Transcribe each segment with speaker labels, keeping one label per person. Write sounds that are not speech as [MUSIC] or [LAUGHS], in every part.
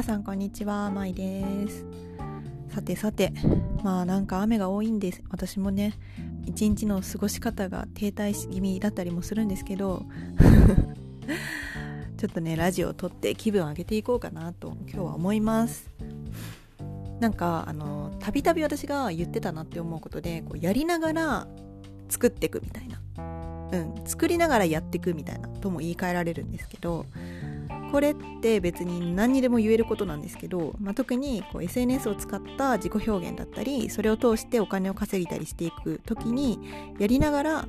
Speaker 1: 皆さんこんにちは、まいです。さてさてまあなんか雨が多いんです。私もね一日の過ごし方が停滞し気味だったりもするんですけど [LAUGHS] ちょっとねラジオを撮って気分を上げていこうかなと今日は思います。なんかあのたびたび私が言ってたなって思うことでこうやりながら作っていくみたいな。うん、作りながらやっていくみたいなとも言い換えられるんですけどこれって別に何にでも言えることなんですけど、まあ、特にこう SNS を使った自己表現だったりそれを通してお金を稼ぎたりしていく時にやりながら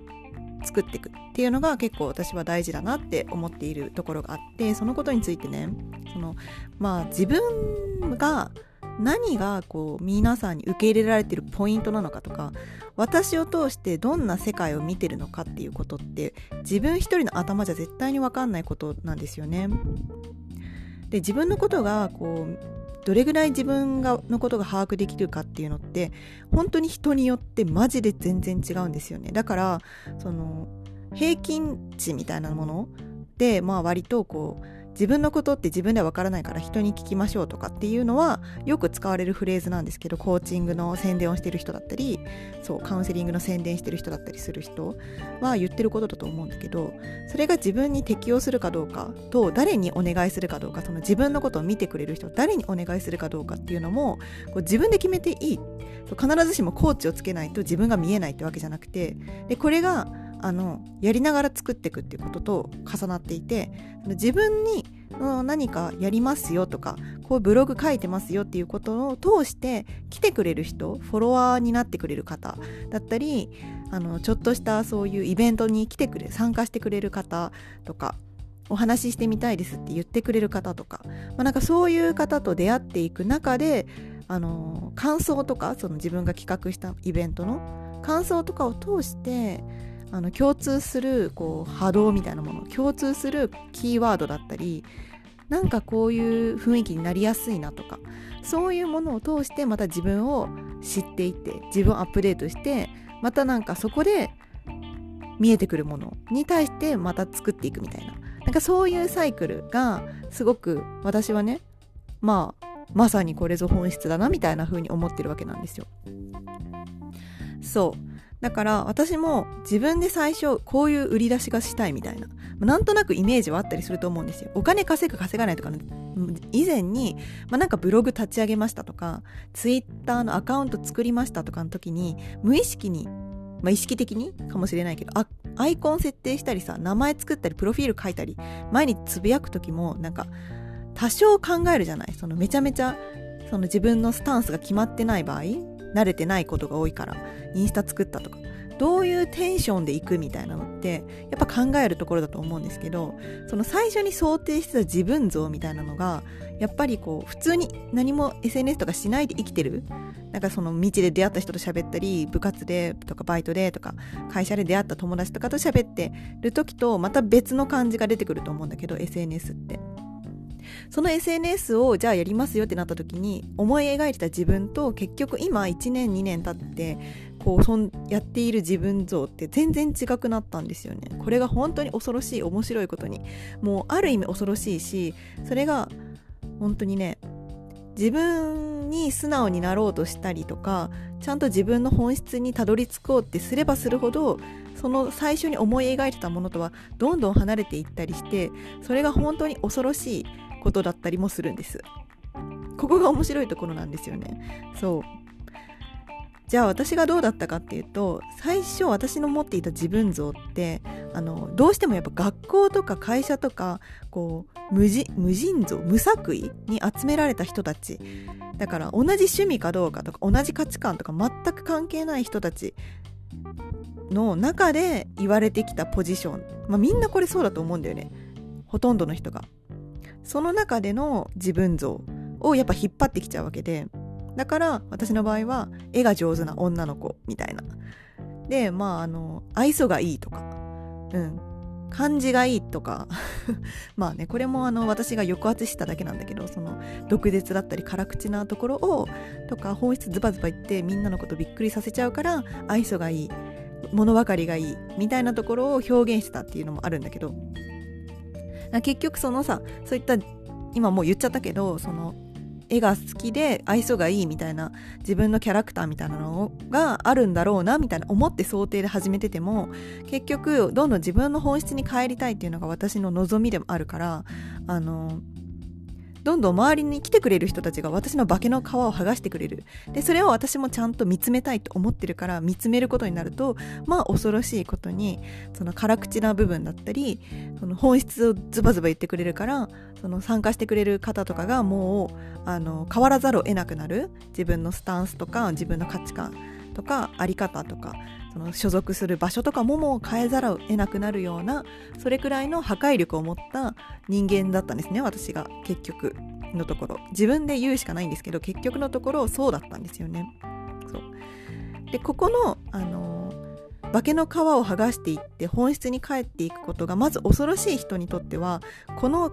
Speaker 1: 作っていくっていうのが結構私は大事だなって思っているところがあってそのことについてねそのまあ自分が何がこう皆さんに受け入れられてるポイントなのかとか私を通してどんな世界を見てるのかっていうことって自分一人の頭じゃ絶対に分かんないことなんですよね。で自分のことがこうどれぐらい自分がのことが把握できるかっていうのって本当に人によってマジで全然違うんですよねだからその平均値みたいなものでまあ割とこう自分のことって自分では分からないから人に聞きましょうとかっていうのはよく使われるフレーズなんですけどコーチングの宣伝をしてる人だったりそうカウンセリングの宣伝してる人だったりする人は言ってることだと思うんだけどそれが自分に適用するかどうかと誰にお願いするかどうかその自分のことを見てくれる人誰にお願いするかどうかっていうのもこう自分で決めていい。必ずしもコーチをつけないと自分が見えないってわけじゃなくてでこれがあのやりながら作っていくっていうことと重なっていて自分に何かやりますよとかこうブログ書いてますよっていうことを通して来てくれる人フォロワーになってくれる方だったりあのちょっとしたそういうイベントに来てくれ参加してくれる方とかお話ししてみたいですって言ってくれる方とか、まあ、なんかそういう方と出会っていく中であの感想とかその自分が企画したイベントの感想とかを通してあの共通するこう波動みたいなもの共通するキーワードだったりなんかこういう雰囲気になりやすいなとかそういうものを通してまた自分を知っていって自分をアップデートしてまたなんかそこで見えてくるものに対してまた作っていくみたいななんかそういうサイクルがすごく私はねまあまさにこれぞ本質だなみたいな風に思ってるわけなんですよ。そうだから私も自分で最初こういう売り出しがしたいみたいな。なんとなくイメージはあったりすると思うんですよ。お金稼ぐ稼がないとか以前に、まあ、なんかブログ立ち上げましたとかツイッターのアカウント作りましたとかの時に無意識にまあ、意識的にかもしれないけどアイコン設定したりさ名前作ったりプロフィール書いたり前につぶやく時もなんか多少考えるじゃない？そのめちゃめちゃその自分のスタンスが決まってない場合慣れてないことが多いからインスタ作ったとかどういうテンションで行くみたいなのってやっぱ考えるところだと思うんですけどその最初に想定してた自分像みたいなのがやっぱりこう普通に何も SNS とかしないで生きてるなんかその道で出会った人と喋ったり部活でとかバイトでとか会社で出会った友達とかと喋ってる時とまた別の感じが出てくると思うんだけど SNS って。その SNS をじゃあやりますよってなった時に思い描いてた自分と結局今1年2年経ってこうそんやっている自分像って全然違くなったんですよね。これが本当に恐ろしい面白いことに。もうある意味恐ろしいしそれが本当にね自分に素直になろうとしたりとかちゃんと自分の本質にたどり着こうってすればするほどその最初に思い描いてたものとはどんどん離れていったりしてそれが本当に恐ろしい。ことだったりもするんです。ここが面白いところなんですよね。そう。じゃあ私がどうだったかっていうと最初私の持っていた自分像ってあのどうしてもやっぱ学校とか会社とかこう無人無尽蔵無作為に集められた人たち。だから同じ趣味かどうかとか同じ価値観とか全く関係ない人たちの中で言われてきたポジション、まあ、みんなこれそうだと思うんだよね。ほとんどの人が。その中での自分像をやっぱ引っ張ってきちゃうわけでだから私の場合は絵が上手な女の子みたいな。でまああの愛想がいいとかうん。感じがいいとか。[LAUGHS] まあねこれもあの私が抑圧しただけなんだけどその毒舌だったり辛口なところをとか本質ズバズバ言ってみんなのことびっくりさせちゃうから愛想がいい物分かりがいいみたいなところを表現したっていうのもあるんだけど結局そのさそういった今もう言っちゃったけどその絵が好きで愛想がいいみたいな自分のキャラクターみたいなのがあるんだろうなみたいな思って想定で始めてても結局どんどん自分の本質に帰りたいっていうのが私の望みでもあるからあのどんどん周りに来てくれる人たちが私の化けの皮を剥がしてくれる。でそれを私もちゃんと見つめたいと思ってるから見つめることになるとまあ恐ろしいことにその辛口な部分だったりその本質をズバズバ言ってくれるからその参加してくれる方とかがもうあの変わらざるを得なくなる。自分のスタンスとか自分の価値観。とかあり方とかその所属する場所とかもも変えざるを得なくなるようなそれくらいの破壊力を持った人間だったんですね私が結局のところ。自分で言うしかないんですけど結局のところそうだったんですよね。そう。でここのあの化けの皮を剥がしていって本質に帰っていくことがまず恐ろしい人にとってはこの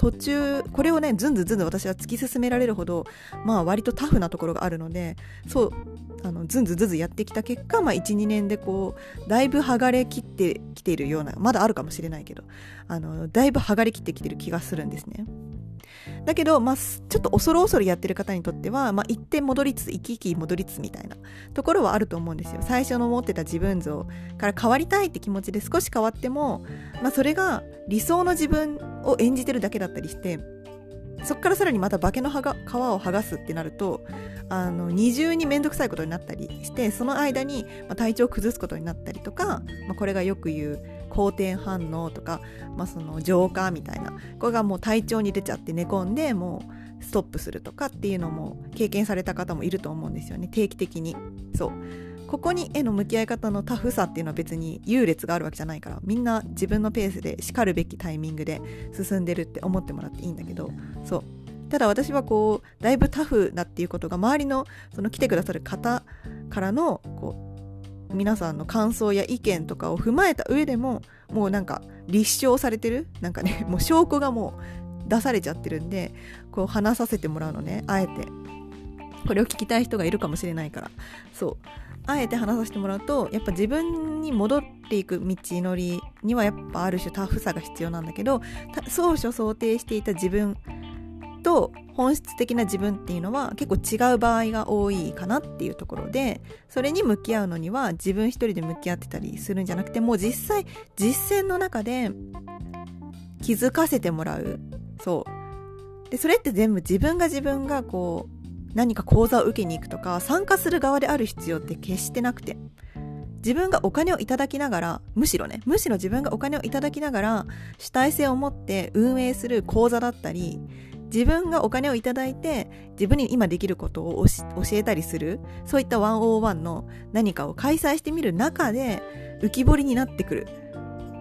Speaker 1: 途中これをねずんずんずんずん私は突き進められるほどまあ割とタフなところがあるのでそうあのずんずんずんずんやってきた結果、まあ、12年でこうだいぶ剥がれきってきているようなまだあるかもしれないけどあのだいぶ剥がれきってきてる気がするんですね。だけど、まあ、ちょっと恐る恐るやってる方にとっては、まあ、一点戻りつつ生き生き戻りつつみたいなところはあると思うんですよ。最初の持ってた自分像から変わりたいって気持ちで少し変わっても、まあ、それが理想の自分を演じてるだけだったりしてそこからさらにまた化けの皮を剥がすってなるとあの二重に面倒くさいことになったりしてその間に、体調を崩すことになったりとか、まあ、これがよく言う好転反応とか、まあ、その浄化みたいなこれがもう体調に出ちゃって寝込んでもうストップするとかっていうのも経験された方もいると思うんですよね。定期的に。そう。ここに絵の向き合い方のタフさっていうのは別に優劣があるわけじゃないからみんな自分のペースでしかるべきタイミングで進んでるって思ってもらっていいんだけどそう。ただ私はこうだいぶタフだっていうことが周りのその来てくださる方からのこう皆さんの感想や意見とかを踏まえた上でももうなんか立証されてる？なんかねもう証拠がもう出されちゃってるんでこう話させてもらうのねあえて。これを聞きたい人がいるかもしれないから。そう。あえて話させてもらうとやっぱ自分に戻っていく道のりにはやっぱある種タフさが必要なんだけど当初想定していた自分と本質的な自分っていうのは結構違う場合が多いかなっていうところでそれに向き合うのには自分一人で向き合ってたりするんじゃなくてもう実際実践の中で気づかせてもらう。そう。でそれって全部自分が自分がこう何か講座を受けに行くとか参加する側である必要って決してなくて自分がお金をいただきながらむしろねむしろ自分がお金をいただきながら主体性を持って運営する講座だったり自分がお金をいただいて自分に今できることを教えたりするそういった101の何かを開催してみる中で浮き彫りになってくる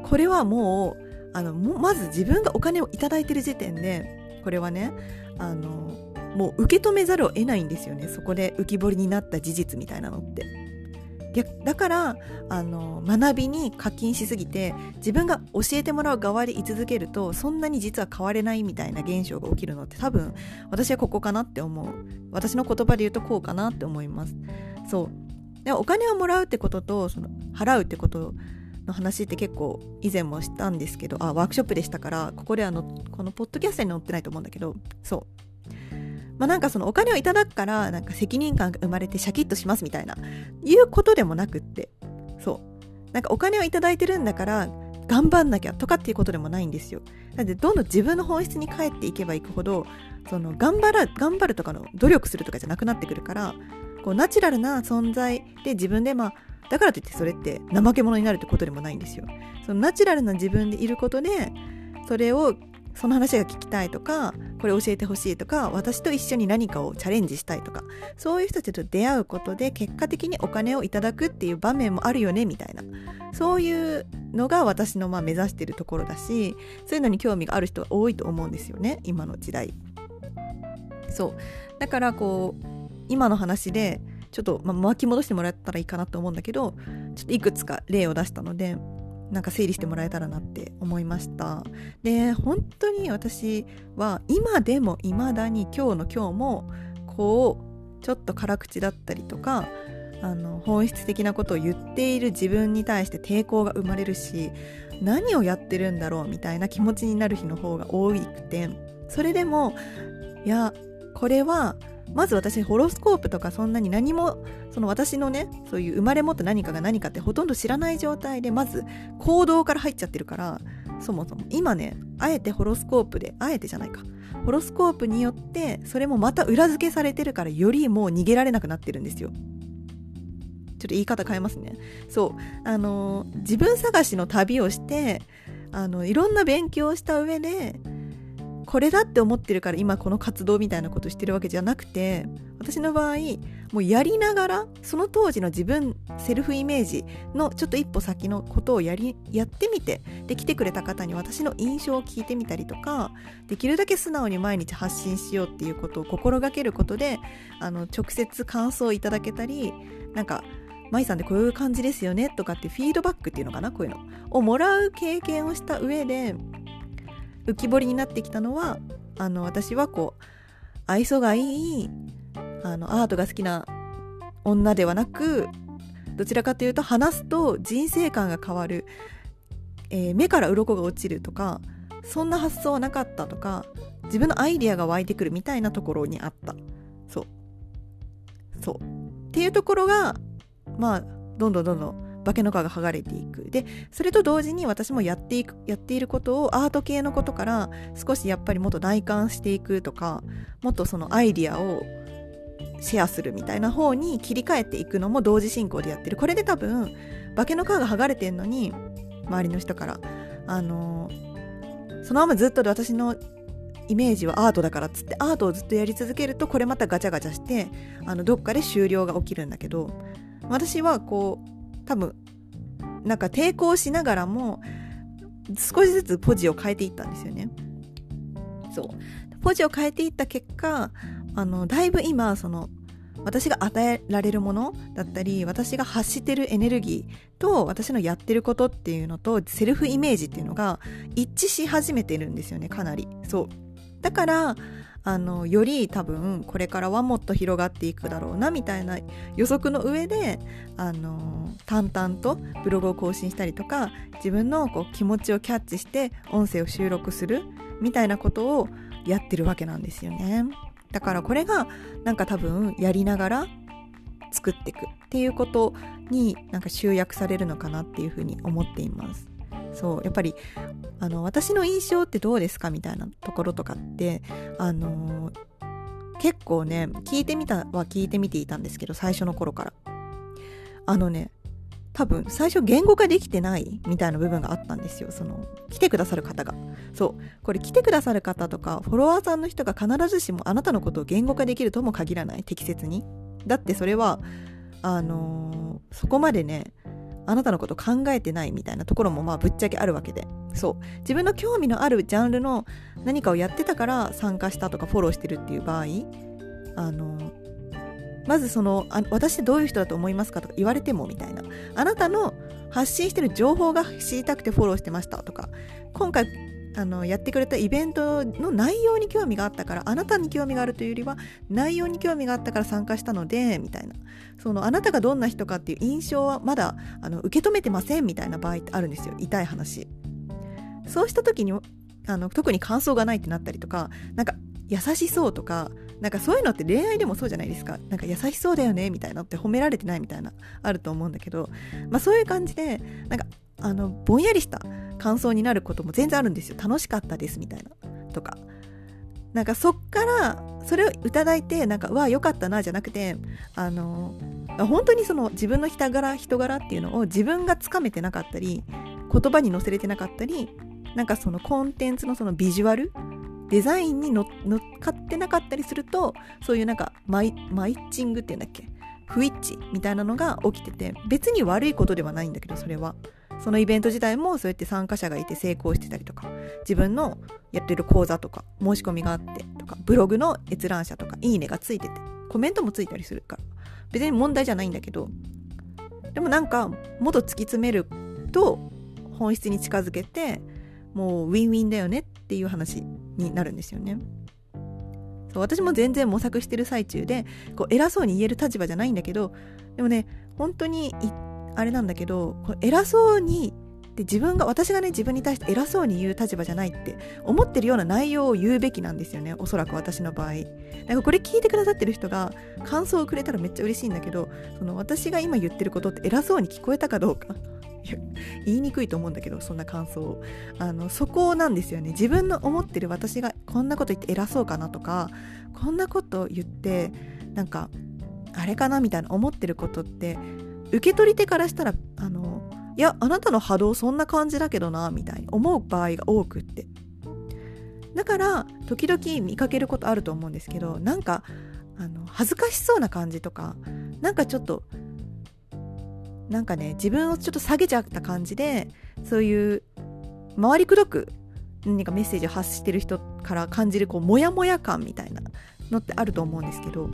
Speaker 1: これはもうあのまず自分がお金をいただいてる時点でこれはねあのもう受け止めざるを得ないんですよねそこで浮き彫りになった事実みたいなのって。だからあの学びに課金しすぎて自分が教えてもらう側で居続けるとそんなに実は変われないみたいな現象が起きるのって多分私はここかなって思う。私の言葉で言うとこうかなって思います。そう。でお金をもらうってこととその払うってことの話って結構以前もしたんですけどあワークショップでしたからここであのこのポッドキャストに載ってないと思うんだけどそう。まあ、なんかそのお金をいただくからなんか責任感が生まれてシャキッとしますみたいないうことでもなくってそう。なんかお金をいただいてるんだから頑張んなきゃとかっていうことでもないんですよ。なのでどんどん自分の本質に帰っていけばいくほどその頑張る頑張るとかの努力するとかじゃなくなってくるからこうナチュラルな存在で自分でまあだからといってそれって怠け者になるってことでもないんですよ。そのナチュラルな自分でいることでそれをその話が聞きたいとかこれ教えてほしいとか私と一緒に何かをチャレンジしたいとかそういう人たちと出会うことで結果的にお金をいただくっていう場面もあるよねみたいな。そういうのが私のま目指してるところだしそういうのに興味がある人は多いと思うんですよね今の時代。そう。だからこう今の話でちょっと、ま巻き戻してもらったらいいかなと思うんだけどちょっといくつか例を出したのでなんか整理してもらえたらなって思いました。で本当に私は今でも未だに今日の今日もこうちょっと辛口だったりとかあの本質的なことを言っている自分に対して抵抗が生まれるし何をやってるんだろうみたいな気持ちになる日の方が多くてそれでもいやこれはまず私ホロスコープとかそんなに何もその私のねそういう生まれ持った何かが何かってほとんど知らない状態でまず行動から入っちゃってるからそもそも。今ねあえてホロスコープであえてじゃないか。ホロスコープによってそれもまた裏付けされてるからよりもう逃げられなくなってるんですよ。ちょっと言い方変えますね。そう。あの自分探しの旅をしてあのいろんな勉強をした上でこれだって思ってるから今この活動みたいなことしてるわけじゃなくて私の場合もうやりながらその当時の自分セルフイメージのちょっと一歩先のことをやりやってみてで来てくれた方に私の印象を聞いてみたりとかできるだけ素直に毎日発信しようっていうことを心がけることであの直接感想をいただけたりなんか舞さんでこういう感じですよねとかってフィードバックっていうのかなこういうのをもらう経験をした上で浮き彫りになってきたのはあの私はこう愛想がいいあのアートが好きな女ではなくどちらかというと話すと人生観が変わる、えー、目から鱗が落ちるとかそんな発想はなかったとか自分のアイディアが湧いてくるみたいなところにあった。そう。そう。っていうところがまあどんどんどんどん化けの皮が剥がれていく。でそれと同時に私もやっていくやっていることをアート系のことから少しやっぱりもっと内観していくとかもっとそのアイディアをシェアするみたいな方に切り替えていくのも同時進行でやってる。これで多分化けの皮が剥がれてんのに周りの人からあのそのままずっと私のイメージはアートだからっつってアートをずっとやり続けるとこれまたガチャガチャしてあのどっかで終了が起きるんだけど私はこう多分なんか抵抗しながらも少しずつポジを変えていったんですよね。そう。ポジを変えていった結果あのだいぶ今その私が与えられるものだったり私が発してるエネルギーと私のやってることっていうのとセルフイメージっていうのが一致し始めてるんですよねかなり。そう。だからあのより多分これからはもっと広がっていくだろうなみたいな予測の上であの淡々とブログを更新したりとか自分のこう気持ちをキャッチして音声を収録するみたいなことをやってるわけなんですよね。だからこれがなんか多分やりながら作っていくっていうことになんか集約されるのかなっていうふうに思っています。そうやっぱりあの私の印象ってどうですかみたいなところとかってあの結構ね聞いてみたは聞いてみていたんですけど最初の頃から。あのね多分最初言語化できてないみたいな部分があったんですよ。その来てくださる方が。そうこれ来てくださる方とかフォロワーさんの人が必ずしもあなたのことを言語化できるとも限らない。適切に。だってそれはあのー、そこまでねあなたのこと考えてないみたいなところもまあぶっちゃけあるわけで。そう。自分の興味のあるジャンルの何かをやってたから参加したとかフォローしてるっていう場合あのまずそのあ私どういう人だと思いますかとか言われてもみたいな。あなたの発信してる情報が知りたくてフォローしてましたとか今回あのやってくれたイベントの内容に興味があったからあなたに興味があるというよりは内容に興味があったから参加したのでみたいな。そのあなたがどんな人かっていう印象はまだあの受け止めてませんみたいな場合ってあるんですよ。痛い話。そうした時にあの特に感想がないってなったりとかなんか優しそうとかなんかそういうのって恋愛でもそうじゃないですか。なんか優しそうだよねみたいなのって褒められてないみたいなあると思うんだけど、まあ、そういう感じでなんかあのぼんやりした感想になることも全然あるんですよ。楽しかったですみたいな。とか。なんかそっからそれをいただいてなんかわあよかったなじゃなくてあの本当にその自分の人柄人柄っていうのを自分がつかめてなかったり言葉に載せれてなかったりなんかそのコンテンツのそのビジュアルデザインに乗っかってなかったりするとそういうなんかマイマイッチングっていうんだっけ？不一致みたいなのが起きてて別に悪いことではないんだけどそれは。そのイベント自体もそうやって参加者がいて成功してたりとか自分のやってる講座とか申し込みがあってとかブログの閲覧者とかいいねがついててコメントもついたりするから別に問題じゃないんだけどでもなんかもっと突き詰めると本質に近づけてもうウィンウィンだよねっていう話になるんですよね。そう私も全然模索してる最中でこう偉そうに言える立場じゃないんだけどでもね本当にあれなんだけど偉そうにっって自分が私がね自分に対して偉そうに言う立場じゃないって思ってるような内容を言うべきなんですよね。おそらく私の場合。なんかこれ聞いてくださってる人が感想をくれたらめっちゃ嬉しいんだけどその私が今言ってることって偉そうに聞こえたかどうか。言いにくいと思うんだけどそんな感想を。あのそこなんですよね。自分の思ってる私がこんなこと言って偉そうかなとかこんなこと言ってなんかあれかなみたいな思ってることって受け取り手からしたらあのいやあなたの波動そんな感じだけどなみたいに思う場合が多くって。だから時々見かけることあると思うんですけどなんかあの恥ずかしそうな感じとかなんかちょっとなんかね自分をちょっと下げちゃった感じでそういう回りくどく何かメッセージを発してる人から感じるこうモヤモヤ感みたいなのってあると思うんですけど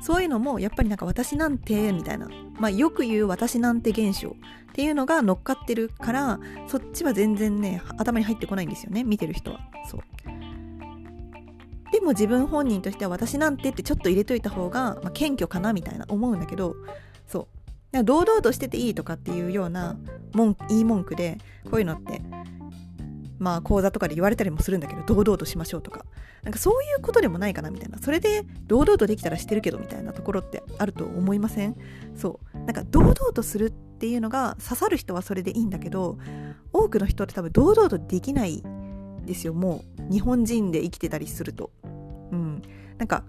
Speaker 1: そういうのもやっぱりなんか私なんてみたいな、まあ、よく言う私なんて現象っていうのが乗っかってるからそっちは全然ね頭に入ってこないんですよね。見てる人は。そう。でも自分本人としては私なんてってちょっと入れといた方が、まあ、謙虚かなみたいな思うんだけど。そう。堂々としてていいとかっていうような文言い文句でこういうのってまあ講座とかで言われたりもするんだけど堂々としましょうとか。なんかそういうことでもないかなみたいな。それで堂々とできたらしてるけどみたいなところってあると思いません？そう。なんか堂々とするっていうのが刺さる人はそれでいいんだけど多くの人って多分堂々とできないですよ。もう日本人で生きてたりすると。うん。なんか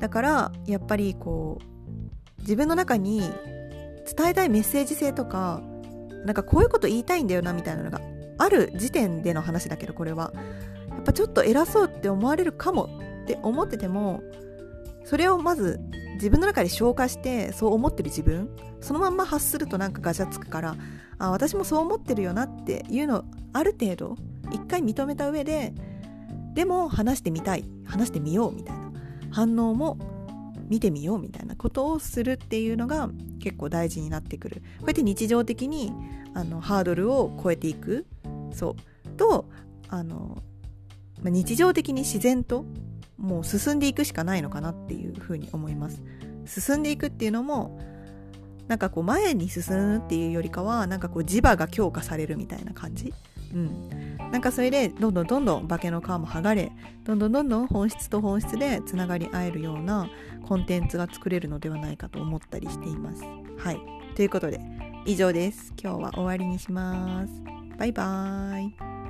Speaker 1: だからやっぱりこう自分の中に伝えたいメッセージ性とかなんかこういうこと言いたいんだよなみたいなのがある時点での話だけどこれは。やっぱちょっと偉そうって思われるかもって思っててもそれをまず自分の中で消化してそう思ってる自分そのまんま発するとなんかガチャつくからあ私もそう思ってるよなっていうのをある程度一回認めた上ででも話してみたい話してみようみたいな反応も見てみようみたいなことをするっていうのが結構大事になってくる。こうやって日常的にあのハードルを超えていく。そう。とあの、まあ、日常的に自然ともう進んでいくしかないのかなっていうふうに思います。進んでいくっていうのもなんかこう前に進むっていうよりかはなんかこう磁場が強化されるみたいな感じ。うん。なんかそれでどんどんどんどん化けの皮も剥がれどんどんどんどん本質と本質でつながり合えるようなコンテンツが作れるのではないかと思ったりしています。はい。ということで以上です。今日は終わりにします。バイバーイ。